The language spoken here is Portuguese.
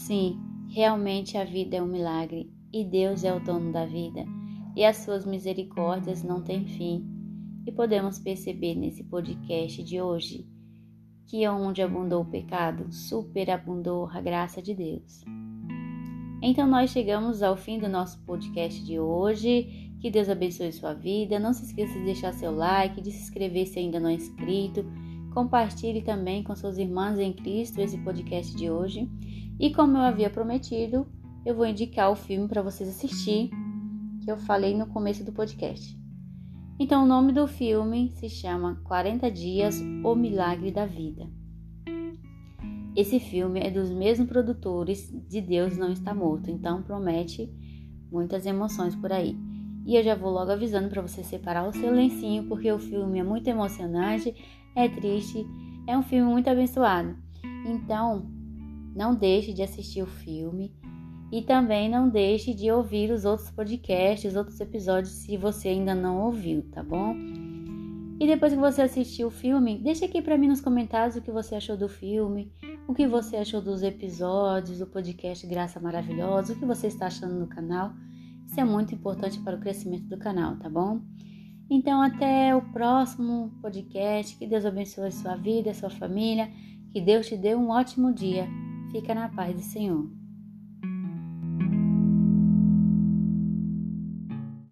Sim, realmente a vida é um milagre e Deus é o dono da vida e as suas misericórdias não têm fim. E podemos perceber nesse podcast de hoje que onde abundou o pecado, superabundou a graça de Deus. Então nós chegamos ao fim do nosso podcast de hoje. Que Deus abençoe sua vida. Não se esqueça de deixar seu like, de se inscrever se ainda não é inscrito. Compartilhe também com seus irmãos em Cristo esse podcast de hoje. E como eu havia prometido, eu vou indicar o filme para vocês assistir, que eu falei no começo do podcast. Então, o nome do filme se chama 40 Dias O Milagre da Vida. Esse filme é dos mesmos produtores de Deus Não Está Morto, então promete muitas emoções por aí. E eu já vou logo avisando para você separar o seu lencinho, porque o filme é muito emocionante, é triste, é um filme muito abençoado. Então, não deixe de assistir o filme e também não deixe de ouvir os outros podcasts, os outros episódios se você ainda não ouviu, tá bom? E depois que você assistiu o filme, deixe aqui para mim nos comentários o que você achou do filme, o que você achou dos episódios, do podcast Graça Maravilhosa, o que você está achando no canal. Isso é muito importante para o crescimento do canal, tá bom? Então, até o próximo podcast. Que Deus abençoe sua vida, sua família. Que Deus te dê um ótimo dia. Fica na paz do Senhor.